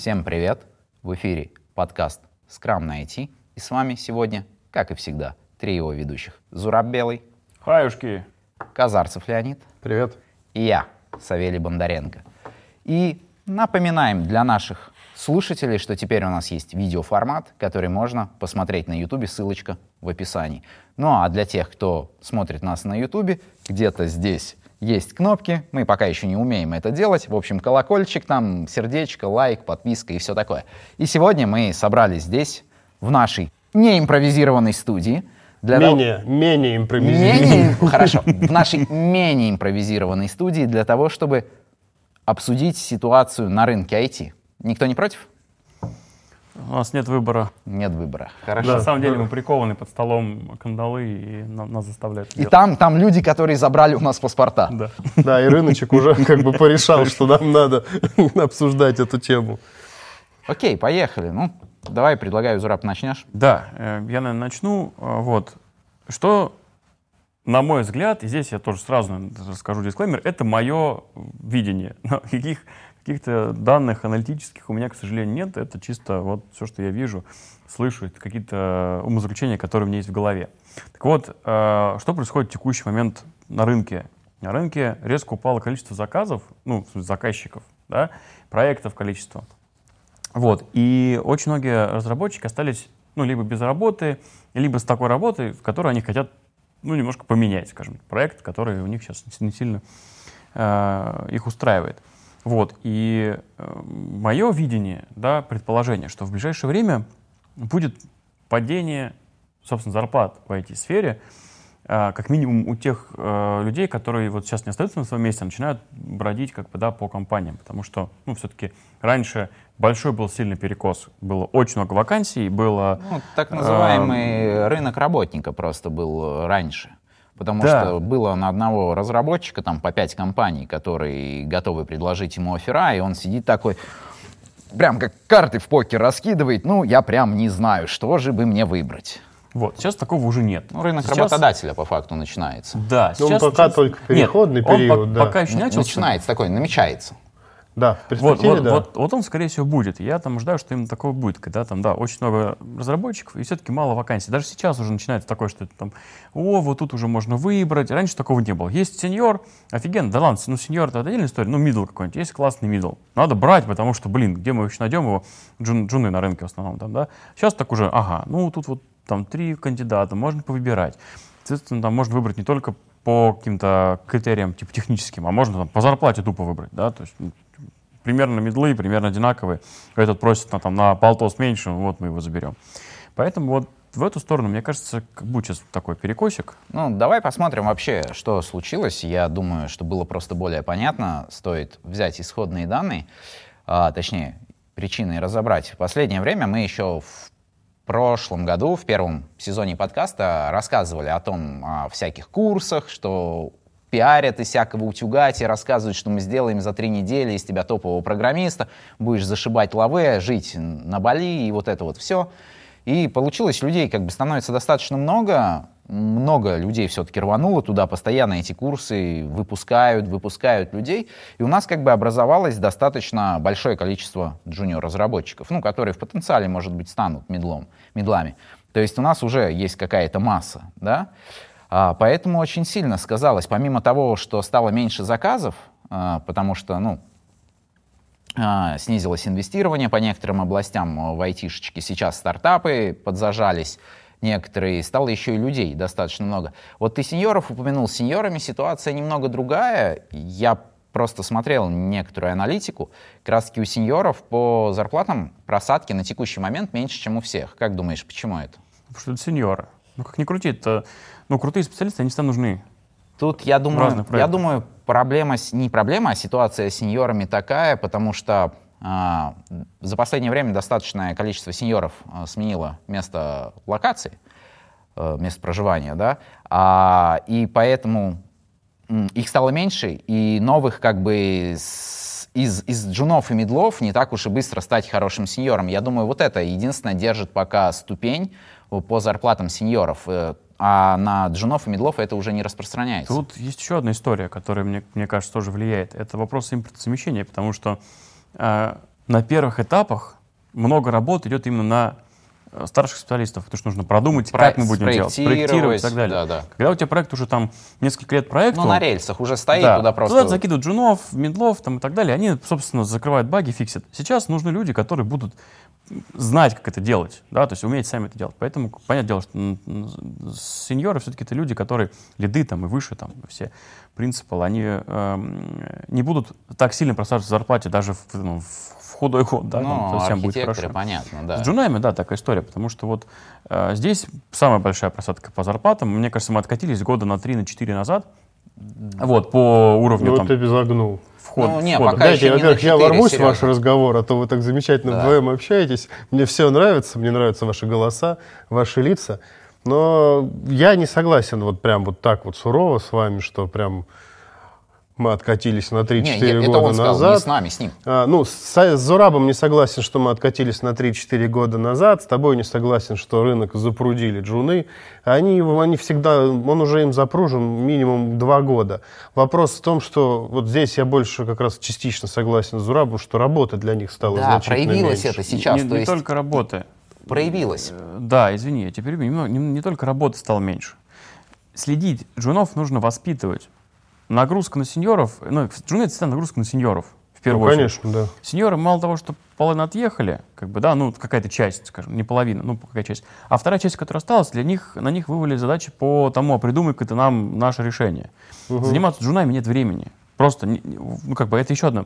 Всем привет! В эфире подкаст Scrum на IT. И с вами сегодня, как и всегда, три его ведущих. Зураб Белый, Хаюшки. Казарцев Леонид Привет. и я, Савелий Бондаренко. И напоминаем для наших слушателей, что теперь у нас есть видеоформат, который можно посмотреть на YouTube, ссылочка в описании. Ну а для тех, кто смотрит нас на YouTube, где-то здесь есть кнопки, мы пока еще не умеем это делать. В общем, колокольчик там, сердечко, лайк, подписка и все такое. И сегодня мы собрались здесь, в нашей неимпровизированной студии. для того- Менее, менее импровизированный. Менее, хорошо, в нашей менее импровизированной студии для того, чтобы обсудить ситуацию на рынке IT. Никто не против? У нас нет выбора. Нет выбора. На Хорошо. самом деле мы прикованы под столом кандалы, и на- нас заставляют. И там, там люди, которые забрали у нас паспорта. Да. Да, и рыночек уже как бы порешал, что нам надо обсуждать эту тему. Окей, поехали. Ну, давай, предлагаю, Зураб, начнешь. Да, э, я, наверное, начну. Э, Вот. Что, на мой взгляд, и здесь я тоже сразу расскажу дисклеймер, это мое видение. Но Каких, каких-то данных аналитических у меня, к сожалению, нет. Это чисто вот все, что я вижу, слышу, какие-то умозаключения, которые у меня есть в голове. Так вот, э, что происходит в текущий момент на рынке? На рынке резко упало количество заказов, ну, заказчиков, да, проектов количество. Вот. И очень многие разработчики остались, ну, либо без работы, либо с такой работой, в которой они хотят, ну, немножко поменять, скажем, проект, который у них сейчас не сильно э, их устраивает. Вот. И э, мое видение, да, предположение, что в ближайшее время будет падение, собственно, зарплат в IT-сфере, э, как минимум у тех э, людей, которые вот сейчас не остаются на своем месте, а начинают бродить как бы, да, по компаниям. Потому что, ну, все-таки раньше большой был сильный перекос. Было очень много вакансий, было... Ну, так называемый рынок работника просто был раньше. Потому Да. что было на одного разработчика там по пять компаний, которые готовы предложить ему оффера, и он сидит такой, прям как карты в покер раскидывает, ну, я прям не знаю, что же бы мне выбрать. Вот. Сейчас такого уже нет. Ну, рынок Сейчас- работодателя по факту начинается. Да, Ну, сейчас... пока сейчас- только Нет, переходный он по- период, да. Пока еще не начался. Начинается такой, намечается. Да, Вот, вот, да. вот, вот он, скорее всего, будет. Я там ожидаю, что именно такого будет, когда там, да, очень много разработчиков и все-таки мало вакансий. Даже сейчас уже начинается такое, что это там, о, вот тут уже можно выбрать. Раньше такого не было. Есть senior, офигенно, да ладно, ну senior это отдельная история, ну middle какой-нибудь, есть классный middle. Надо брать, потому что, блин, где мы еще найдем его? Джун, джуны на рынке в основном там, да. Сейчас так уже, ага, ну тут вот там три кандидата, можно повыбирать. Соответственно, там можно выбрать не только по каким-то критериям типа техническим, а можно там, по зарплате тупо выбрать, да, то есть ну, примерно медлы, примерно одинаковые. Этот просит на, там, на полтос меньше, вот мы его заберем. Поэтому вот в эту сторону, мне кажется, как будет сейчас такой перекосик. Ну, давай посмотрим вообще, что случилось. Я думаю, что было просто более понятно. Стоит взять исходные данные, а, точнее, причины разобрать. В последнее время мы еще в прошлом году, в первом сезоне подкаста, рассказывали о том, о всяких курсах, что пиарят и всякого утюгать, и рассказывают, что мы сделаем за три недели из тебя топового программиста, будешь зашибать лаве, жить на Бали и вот это вот все. И получилось, людей как бы становится достаточно много, много людей все-таки рвануло туда, постоянно эти курсы выпускают, выпускают людей, и у нас как бы образовалось достаточно большое количество джуниор-разработчиков, ну, которые в потенциале, может быть, станут медлом, медлами. То есть у нас уже есть какая-то масса, да, поэтому очень сильно сказалось, помимо того, что стало меньше заказов, а, потому что, ну, а, снизилось инвестирование по некоторым областям а, в айтишечке. Сейчас стартапы подзажались, некоторые, стало еще и людей достаточно много. Вот ты сеньоров упомянул, с сеньорами ситуация немного другая. Я просто смотрел некоторую аналитику. Таки у сеньоров по зарплатам просадки на текущий момент меньше, чем у всех. Как думаешь, почему это? Потому что это сеньоры. Ну, как ни крути, это, ну, крутые специалисты, они всегда нужны. Тут, я думаю, я думаю, проблема, не проблема, а ситуация с сеньорами такая, потому что а, за последнее время достаточное количество сеньоров а, сменило место локации, э, место проживания, да, А, и поэтому их стало меньше, и новых как бы с- из, из джунов и медлов не так уж и быстро стать хорошим сеньором. Я думаю, вот это единственное держит пока ступень по зарплатам сеньоров. А на джунов и медлов это уже не распространяется. Тут есть еще одна история, которая, мне, мне кажется, тоже влияет. Это вопрос импортозамещения, потому что э, на первых этапах много работы идет именно на э, старших специалистов, потому что нужно продумать, Про- как мы будем делать, спроектировать и так далее. да, да. Когда у тебя проект уже там несколько лет проекту, Ну, на рельсах уже стоит, да, туда просто... закидывают джунов, медлов там, и так далее, они, собственно, закрывают баги, фиксят. Сейчас нужны люди, которые будут знать, как это делать, да, то есть уметь сами это делать. Поэтому, понятное дело, что сеньоры все-таки это люди, которые лиды там и выше, там, все принципы, они эм, не будут так сильно просаживаться в зарплате даже в, ну, в- худой год, да, ну, там совсем будет хорошо. понятно, да. С джунами, да, такая история, потому что вот э, здесь самая большая просадка по зарплатам. Мне кажется, мы откатились года на 3-4 назад. Вот, по уровню Ну, там, ты безогнул. вход, Ну, не, входа. пока Дайте, еще во-первых, я 4, ворвусь в ваш разговор, а то вы так замечательно Да. вдвоем общаетесь. Мне все нравится, мне нравятся ваши голоса, ваши лица. Но я не согласен вот прям вот так вот сурово с вами, что прям мы откатились на 3-4 Не, я- это года он сказал, назад. не с нами, с ним. А, ну, с, с Зурабом не согласен, что мы откатились на 3-4 года назад. С тобой не согласен, что рынок запрудили джуны. Они, его- они всегда, он уже им запружен минимум 2 года. Вопрос в том, что вот здесь я больше как раз частично согласен с Зурабом, что работа для них стала Да, значительно проявилось меньше. это сейчас, не, то не есть только работы. проявилось. Э, Да, извини, я теперь не, не, не только работы стало меньше. Следить, джунов нужно воспитывать. Нагрузка на сеньоров, ну, джуны это всегда нагрузка на сеньоров, в Ну, первую очередь. конечно, да. Сеньоры мало того, что половина отъехали, как бы, да, ну, какая-то часть, скажем, не половина, ну, какая часть. А вторая часть, которая осталась, для них, на них вывали задачи по тому, а придумай-ка ты нам наше решение. Заниматься джунами нет времени. Просто, ну, как бы, это еще одна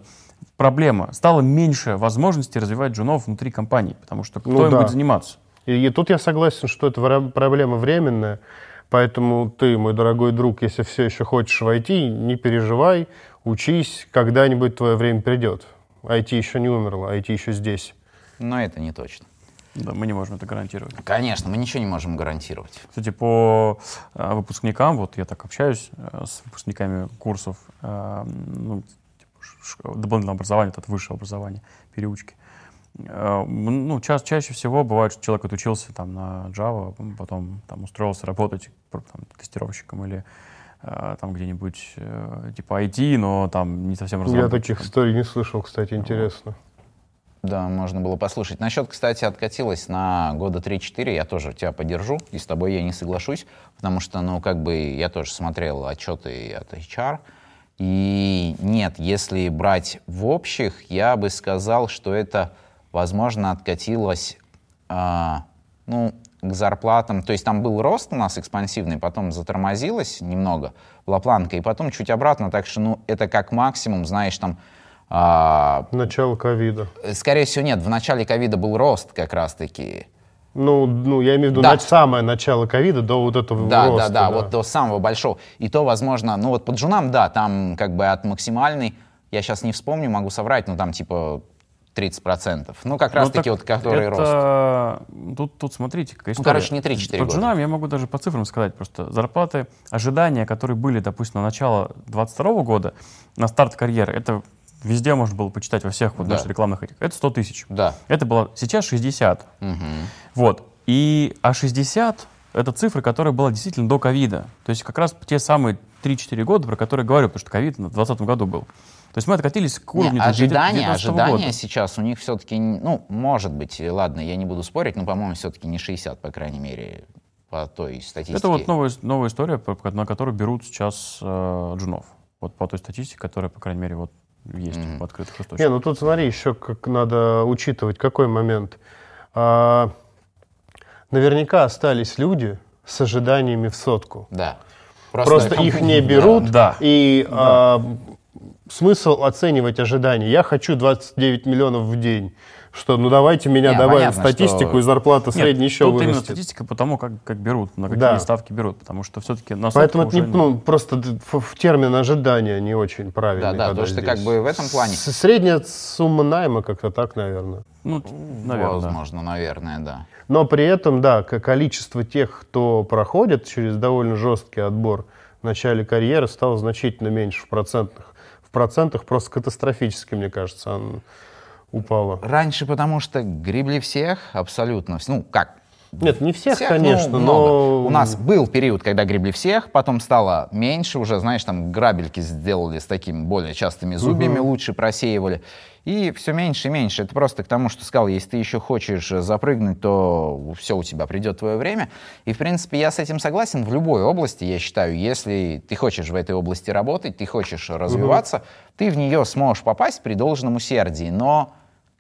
проблема. Стало меньше возможностей развивать джунов внутри компании, потому что кто Ну им да. будет заниматься? И, и тут я согласен, что это проблема временная. Поэтому ты, мой дорогой друг, если все еще хочешь войти, не переживай, учись, когда-нибудь твое время придет. IT еще не умерло, IT еще здесь. Но это не точно. Да, мы не можем это гарантировать. Конечно, мы ничего не можем гарантировать. Кстати, по э, выпускникам, вот я так общаюсь э, с выпускниками курсов, э, ну, типа дополнительного образования, это высшее образование, переучки. Э, ну, ча- чаще всего бывает, что человек отучился там на Java, потом там устроился работать там, тестировщиком или э, там где-нибудь э, типа IT, но там не совсем Я разработчиком. таких историй не слышал, кстати, интересно. Да, можно было послушать. Насчет, кстати, откатилась на года 3-4, я тоже тебя поддержу, и с тобой я не соглашусь, потому что, ну, как бы, я тоже смотрел отчеты от HR, и нет, если брать в общих, я бы сказал, что это, возможно, откатилось, а, ну, к зарплатам, то есть там был рост у нас экспансивный, потом затормозилось немного, была планка, и потом чуть обратно, так что, ну, это как максимум, знаешь, там, а, Начало ковида. Скорее всего, нет. В начале ковида был рост как раз-таки. Ну, ну, я имею в виду Да. нач- самое начало ковида до вот этого Да, роста. да, да, вот до самого большого. И то, возможно, ну вот по джунам, да, там как бы от максимальной, я сейчас не вспомню, могу соврать, но там типа 30%. Ну, как Ну, раз-таки так вот который рост. это... Тут, тут смотрите, какая Ну, история. короче, не 3-4 По года. джунам я могу даже по цифрам сказать. Просто зарплаты, ожидания, которые были, допустим, на начало 22 года, на старт карьеры, это везде можно было почитать во всех вот Да. наших рекламных этих. Это 100 тысяч. Да. Это было сейчас 60. Мгм. Вот. И, а 60 это цифра, которая была действительно до ковида. То есть как раз те самые 3-4 года, про которые говорю, потому что ковид в 2020 году был. То есть мы откатились к Не, уровню ожидания, 19 ожидания года. сейчас у них все-таки, ну, может быть, ладно, я не буду спорить, но, по-моему, все-таки не 60, по крайней мере, по той статистике. Это вот новая, новая история, на которую берут сейчас э, джунов. Вот по той статистике, которая, по крайней мере, вот есть Мгм. в открытых Не, источниках. ну тут смотри, еще как надо учитывать, какой момент. А, наверняка остались люди с ожиданиями в сотку. Да. Просто, их не берут, Да. и а, смысл оценивать ожидания. Я хочу 29 миллионов в день. Что, ну давайте меня Не, добавим понятно, статистику, что- и зарплата Нет, средняя еще тут именно вырастет. статистика по тому, как, как берут, на какие Да. ставки берут, потому что все-таки на Поэтому это не, уже ну, просто в, в термин ожидания не очень правильный. Да, да, то, что как бы в этом плане... С- Средняя сумма найма как-то так, наверное. Ну, наверное, да. Возможно, наверное, да. Но при этом, да, количество тех, кто проходит через довольно жесткий отбор в начале карьеры, стало значительно меньше в процентах. Процентах просто катастрофически, мне кажется, оно упало. Раньше потому что гребли всех абсолютно. Ну, как? Нет, не всех, Всех, конечно, ну, но... У нас был период, когда гребли всех, потом стало меньше уже, знаешь, там грабельки сделали с такими более частыми зубьями, лучше просеивали. И все меньше и меньше. Это просто к тому, что сказал, если ты еще хочешь запрыгнуть, то все, у тебя придет твое время. И, в принципе, я с этим согласен в любой области, я считаю. Если ты хочешь в этой области работать, ты хочешь развиваться, ты в нее сможешь попасть при должном усердии. Но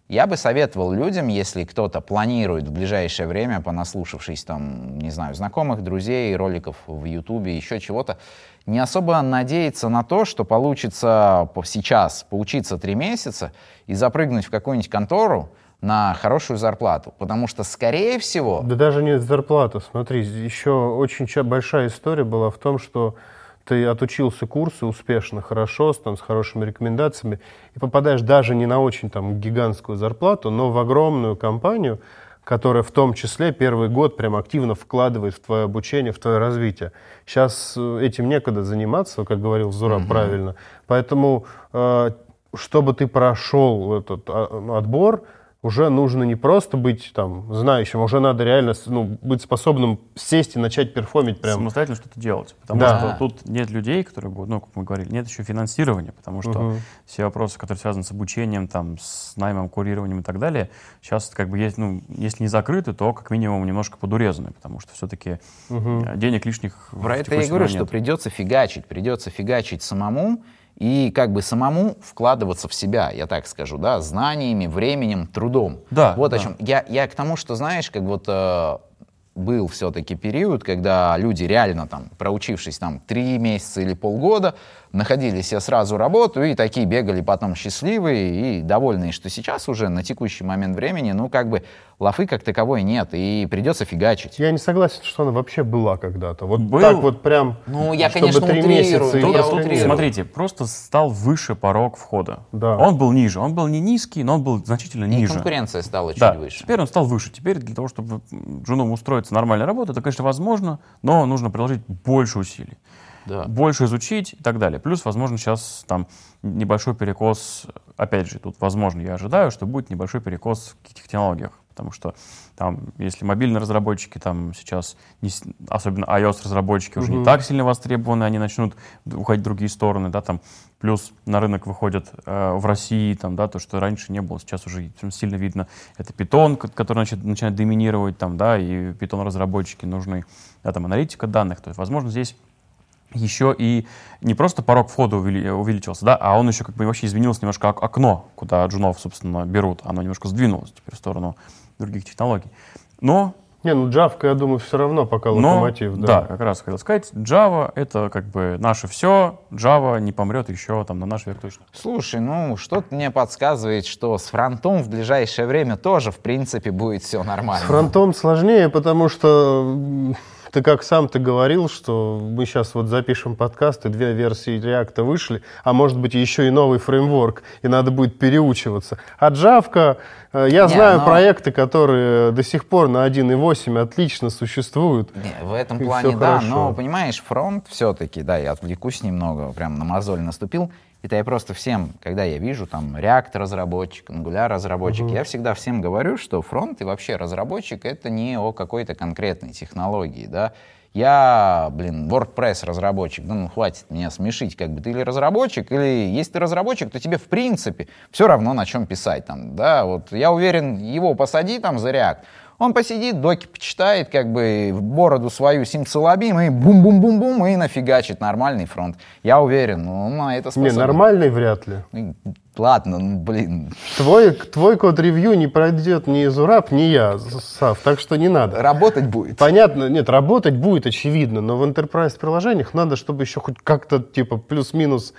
я бы советовал людям, если кто-то планирует в ближайшее время, понаслушавшись там, не знаю, знакомых, друзей, роликов в Ютубе, еще чего-то, не особо надеяться на то, что получится по- сейчас поучиться три месяца и запрыгнуть в какую-нибудь контору на хорошую зарплату. Потому что, скорее всего, Да даже не зарплата. Смотри, еще очень большая история была в том, что ты отучился курсы успешно, хорошо, с, там, с хорошими рекомендациями, и попадаешь даже не на очень там гигантскую зарплату, но в огромную компанию, которая в том числе первый год прям активно вкладывает в твое обучение, в твое развитие. Сейчас этим некогда заниматься, как говорил Зура правильно. Поэтому, э, чтобы ты прошел этот а, отбор, уже нужно не просто быть там знающим, уже надо реально ну, быть способным сесть и начать перформить прям. самостоятельно что-то делать. Потому Да. что тут нет людей, которые будут, ну, как мы говорили, нет еще финансирования, потому что Мгм. все вопросы, которые связаны с обучением, там, с наймом, курированием и так далее, сейчас как бы есть, ну, если не закрыты, то как минимум немножко подурезаны, потому что все-таки денег лишних в Про это я и говорю, момент что нет. придется фигачить, придется фигачить самому и как бы самому вкладываться в себя, я так скажу, да, знаниями, временем, трудом. Да, Вот да. о чем. Я, я к тому, что, знаешь, как вот э, был все-таки период, когда люди реально там, проучившись там три месяца или полгода, находили себе сразу работу и такие бегали потом счастливые и довольные, что сейчас уже на текущий момент времени, ну, как бы лафы как таковой нет, и придется фигачить. Я не согласен, что она вообще была когда-то. Вот Был. так вот прям. Ну, я, чтобы конечно, три утрирую, месяца и я утрирую. Смотрите, просто стал выше порог входа. Да. Он был ниже. Он был не низкий, но он был значительно И ниже. конкуренция стала чуть Да, выше. теперь он стал выше. Теперь для того, чтобы жену устроиться нормальной работой, это, конечно, возможно, но нужно приложить больше усилий. Да. больше изучить и так далее. Плюс, возможно, сейчас там небольшой перекос, опять же, тут, возможно, я ожидаю, что будет небольшой перекос в каких технологиях, потому что там, если мобильные разработчики там сейчас, не особенно iOS-разработчики уже не так сильно востребованы, они начнут уходить в другие стороны, да, там, плюс на рынок выходят э, в России, там, да, то, что раньше не было, сейчас уже сильно видно, это Python, ко- который начинает, начинает доминировать, там, да, и Python-разработчики нужны, да, там, аналитика данных, то есть, возможно, здесь еще и не просто порог входа увели- увеличился, да, а он еще как бы вообще изменился немножко ок- окно, куда джунов, собственно, берут. Оно немножко сдвинулось теперь в сторону других технологий. Но, Не, ну Джавка, я думаю, все равно пока но локомотив. да. как раз хотел сказать, Java — это как бы наше все, Java не помрет еще там на наш век точно. Слушай, ну что-то мне подсказывает, что с фронтом в ближайшее время тоже, в принципе, будет все С нормально. фронтом сложнее, потому что ты как сам ты говорил, что мы сейчас вот запишем подкаст, и две версии React вышли, а может быть еще и новый фреймворк, и надо будет переучиваться. А Java, э, я Не, знаю но- проекты, которые до сих пор на 1.8 отлично существуют. Не, в этом плане, да, хорошо. но, понимаешь, фронт все-таки, да, я отвлекусь немного, прям на мозоль наступил. Это я просто всем, когда я вижу там React разработчик, Angular разработчик, я всегда всем говорю, что фронт и вообще разработчик это не о какой-то конкретной технологии, да. Я, блин, WordPress разработчик, да ну хватит меня смешить, как бы ты или разработчик, или если ты разработчик, то тебе в принципе все равно на чем писать там, да, вот я уверен, его посади там за React, он посидит, доки почитает, как бы в бороду свою симцелобим и бум-бум-бум-бум, и нафигачит нормальный фронт. Я уверен, ну, на это Не, способен. нормальный вряд ли. Ну, Ладно, ну, блин, Твой, твой код-ревью не пройдет ни Зураб, ни я, Сав, так что не надо. работать будет. Понятно, нет, работать будет, очевидно, но в enterprise приложениях надо, чтобы еще хоть как-то, типа, плюс-минус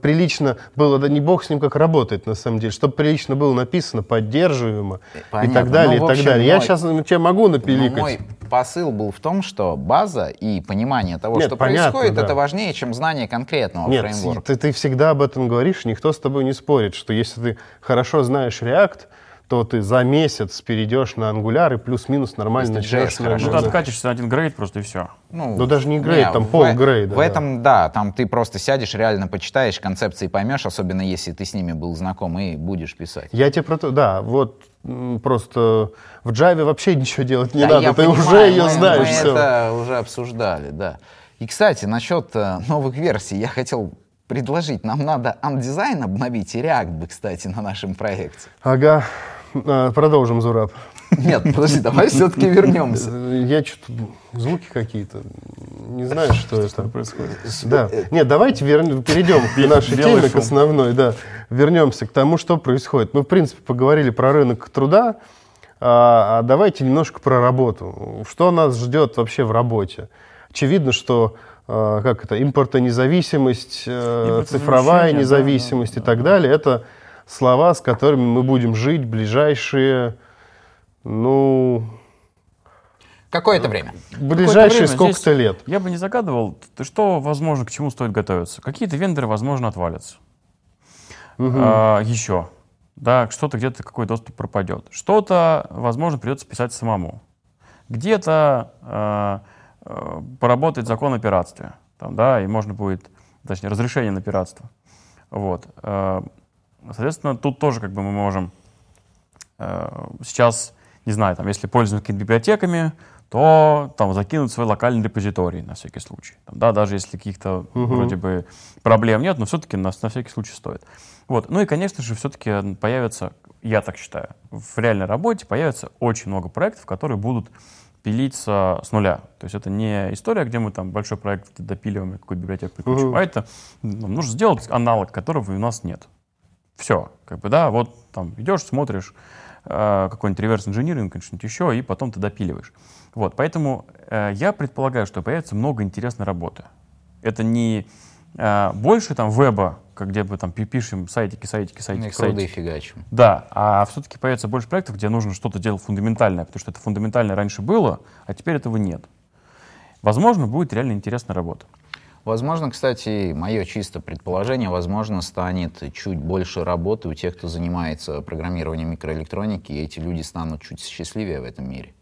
прилично было, да не бог с ним как работает на самом деле, чтобы прилично было написано, поддерживаемо и Понятно. так далее, Ну, в и так общем, далее. Я мой- сейчас тебе могу напиликать. мой посыл был в том, что база и понимание того, Нет, что понятно, происходит, да. это важнее, чем знание конкретного Нет, фреймворка. ты, ты всегда об этом говоришь, никто с тобой не спорит, что если ты хорошо знаешь React, то ты за месяц перейдешь на Angular и плюс-минус нормально начнешь Ну, ты откатишься на один грейд просто и все. Ну, даже не грейд, там в- полгрейда, В да. этом, да, там ты просто сядешь, реально почитаешь концепции, поймешь, особенно если ты с ними был знаком и будешь писать. Я тебе про то, да, вот просто в Java вообще ничего делать не Да, надо, ты понимаю, уже ее мы- знаешь. Мы всё. это уже обсуждали, да. И, кстати, насчет э, новых версий я хотел предложить. Нам надо андизайн обновить и React бы, кстати, на нашем проекте. Ага, продолжим, Зураб. Нет, подожди, давай все-таки вернемся. Я что-то... Звуки какие-то. Не знаю, что это. происходит? Да. Нет, давайте вер- перейдем к нашей теме, к основной, да. Вернемся к тому, что происходит. Мы, в принципе, поговорили про рынок труда, а, а давайте немножко про работу. Что нас ждет вообще в работе? Очевидно, что а, как это, импортонезависимость, э, цифровая да, независимость да, и так далее, это слова, с которыми мы будем жить ближайшие, ну, Какое-то время. ближайшие сколько-то лет. Я бы не загадывал, т- что, возможно, к чему стоит готовиться. Какие-то вендоры, возможно, отвалятся. А, еще. Да, что-то где-то какой доступ пропадет. Что-то, возможно, придется писать самому. Где-то а, а, поработает закон о пиратстве. Там, да, и можно будет, точнее, разрешение на пиратство. Вот. Соответственно, тут тоже как бы мы можем э, сейчас, не знаю, там, если пользуемся какими-то библиотеками, то там закинуть свой локальный репозиторий на всякий случай. Там, да, даже если каких-то вроде бы проблем нет, но все-таки на, на всякий случай стоит. Вот. Ну и, конечно же, все-таки появится, я так считаю, в реальной работе появится очень много проектов, которые будут пилиться с нуля. То есть это не история, где мы там большой проект допиливаем и какую-то библиотеку прикручиваем, Мгм. а это ну, нужно сделать аналог, которого у нас нет. Все, как бы, да, вот там идешь, смотришь э, какой-нибудь реверс инжиниринг, что-нибудь еще, и потом ты допиливаешь. Вот, поэтому э, я предполагаю, что появится много интересной работы. Это не э, больше там веба, как где мы там пи- пишем сайтики, сайтики, сайтики, Круды сайтики. фигачим. Да, а все-таки появится больше проектов, где нужно что-то делать фундаментальное, потому что это фундаментальное раньше было, а теперь этого нет. Возможно, будет реально интересная работа. Возможно, кстати, мое чисто предположение, возможно, станет чуть больше работы у тех, кто занимается программированием микроэлектроники, и эти люди станут чуть счастливее в этом мире.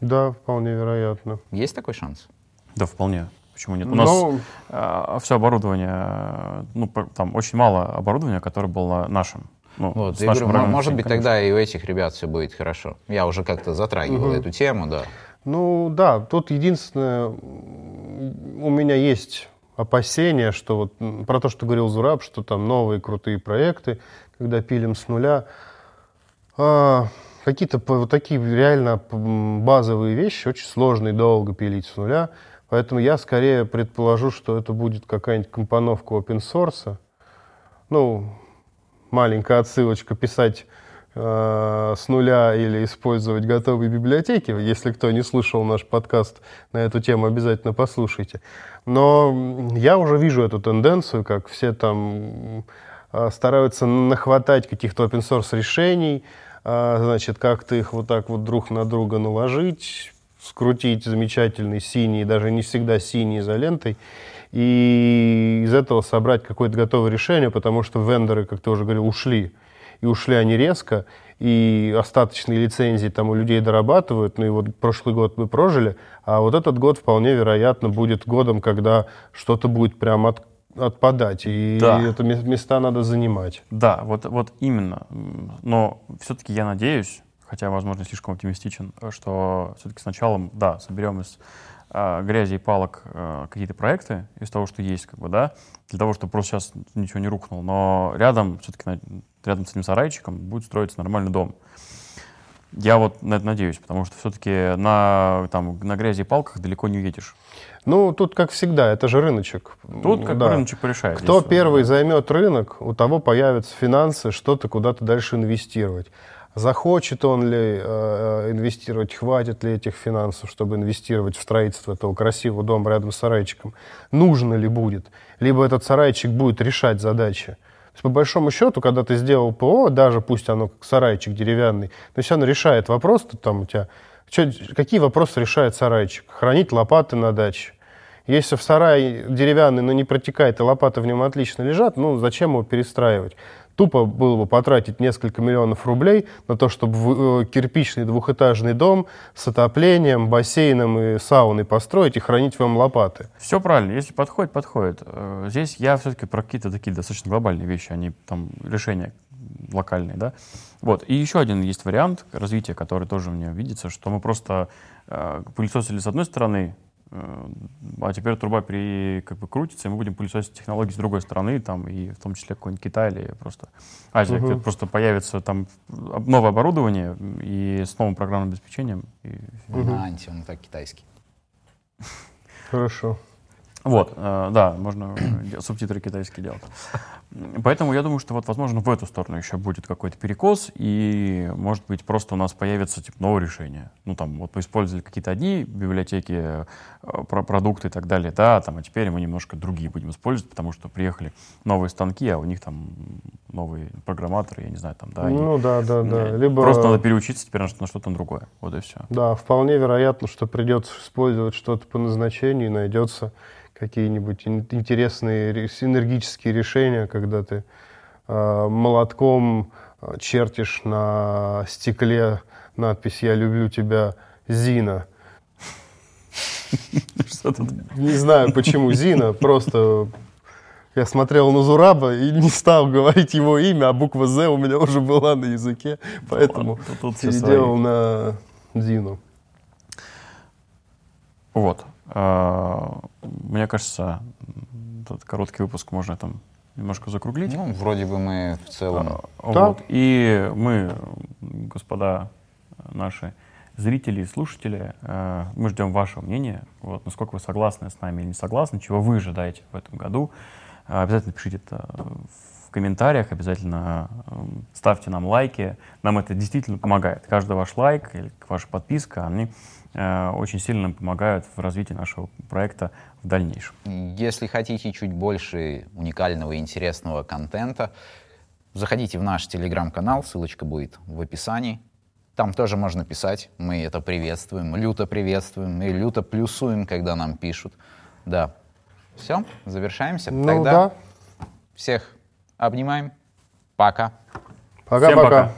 Да, вполне вероятно. Есть такой шанс? Да, вполне. Почему нет? У Но- нас все оборудование, э, ну, там очень мало оборудования, которое было нашим. Ну, Вот, с нашим говорю, может быть, тогда и у этих ребят все будет хорошо. Я уже как-то затрагивал эту тему, да. Ну да, тут единственное, у меня есть опасение, что вот про то, что говорил Зураб, что там новые крутые проекты, когда пилим с нуля, а, какие-то вот такие реально базовые вещи очень сложно и долго пилить с нуля, поэтому я скорее предположу, что это будет какая-нибудь компоновка open source, ну, маленькая отсылочка писать с нуля или использовать готовые библиотеки. Если кто не слышал наш подкаст на эту тему, обязательно послушайте. Но я уже вижу эту тенденцию, как все там э, стараются нахватать каких-то open source решений, э, значит, как-то их вот так вот друг на друга наложить, скрутить замечательный синий, даже не всегда синий изолентой, и из этого собрать какое-то готовое решение, потому что вендоры, как ты уже говорил, ушли. И ушли они резко, и остаточные лицензии там у людей дорабатывают, ну и вот прошлый год мы прожили, а вот этот год вполне вероятно будет годом, когда что-то будет прям от- отпадать, и Да. это ме- места надо занимать. Да, вот, вот именно. Но все-таки я надеюсь, хотя, возможно, слишком оптимистичен, что все-таки сначала, да, соберем из грязи и палок а, какие-то проекты из того, что есть, как бы, да, для того, чтобы просто сейчас ничего не рухнул. Но рядом, все-таки рядом с этим сарайчиком будет строиться нормальный дом. Я вот на это надеюсь, потому что все-таки на, там, на грязи и палках далеко не уедешь. Ну, тут, как всегда, это же рыночек. Тут как Да. рыночек порешает. Кто здесь. первый займет рынок, у того появятся финансы, что-то куда-то дальше инвестировать. Захочет он ли э, инвестировать, хватит ли этих финансов, чтобы инвестировать в строительство этого красивого дома рядом с сарайчиком, нужно ли будет, либо этот сарайчик будет решать задачи. То есть, по большому счету, когда ты сделал ПО, даже пусть оно как сарайчик деревянный, но все равно решает вопрос, то там у тебя... чё- какие вопросы решает сарайчик? Хранить лопаты на даче. Если в сарае деревянный, но не протекает, и лопаты в нем отлично лежат, ну зачем его перестраивать? Тупо было бы потратить несколько миллионов рублей на то, чтобы э, кирпичный двухэтажный дом с отоплением, бассейном и сауной построить и хранить вам лопаты. Все правильно. Если подходит, подходит. Э, Здесь я все-таки про какие-то такие достаточно глобальные вещи, а не там решения локальные, да. Вот. И еще один есть вариант развития, который тоже мне видится, что мы просто э, пылесосили с одной стороны, а теперь труба при, как бы крутится, и мы будем пылесосить технологии с другой стороны, там, и в том числе какой-нибудь Китай или просто Азия, Мгм. где просто появится там новое оборудование и с новым программным обеспечением. и- На анти, он так китайский. Хорошо. Вот, э, да, можно э, субтитры китайские делать. Поэтому я думаю, что вот, возможно, в эту сторону еще будет какой-то перекос, и, может быть, просто у нас появится типа новое решение. Ну, там, вот мы использовали какие-то одни библиотеки, э, про продукты и так далее, да, там, а теперь мы немножко другие будем использовать, потому что приехали новые станки, а у них там новые программаторы, я не знаю, там, да. и, ну да, да, да. э, Либо, Просто надо переучиться теперь на, на что-то другое. Вот и все. да, вполне вероятно, что придется использовать что-то по назначению, и найдется какие-нибудь ин- интересные ре- синергические решения, когда ты э, молотком э, чертишь на стекле надпись «Я люблю тебя, Зина». Что тут? Не знаю, почему Зина, просто я смотрел на Зураба и не стал говорить его имя, а буква «З» у меня уже была на языке, поэтому переделал на Зину. Вот. А, Мне кажется, этот короткий выпуск можно там немножко закруглить. Ну, вроде бы мы в целом... А, Да. Вот. И мы, господа наши зрители и слушатели, э, мы ждем вашего мнения. Вот, насколько вы согласны с нами или не согласны, чего вы ожидаете в этом году. А, Обязательно пишите это в комментариях, обязательно м, ставьте нам лайки. Нам это действительно помогает. Каждый ваш лайк или ваша подписка, они э, очень сильно нам помогают в развитии нашего проекта в дальнейшем. Если хотите чуть больше уникального и интересного контента, заходите в наш телеграм-канал, ссылочка будет в описании. Там тоже можно писать, мы это приветствуем, люто приветствуем и люто плюсуем, когда нам пишут. Да. Все, завершаемся. Ну Тогда да, всех обнимаем. Пока. пока-пока. пока.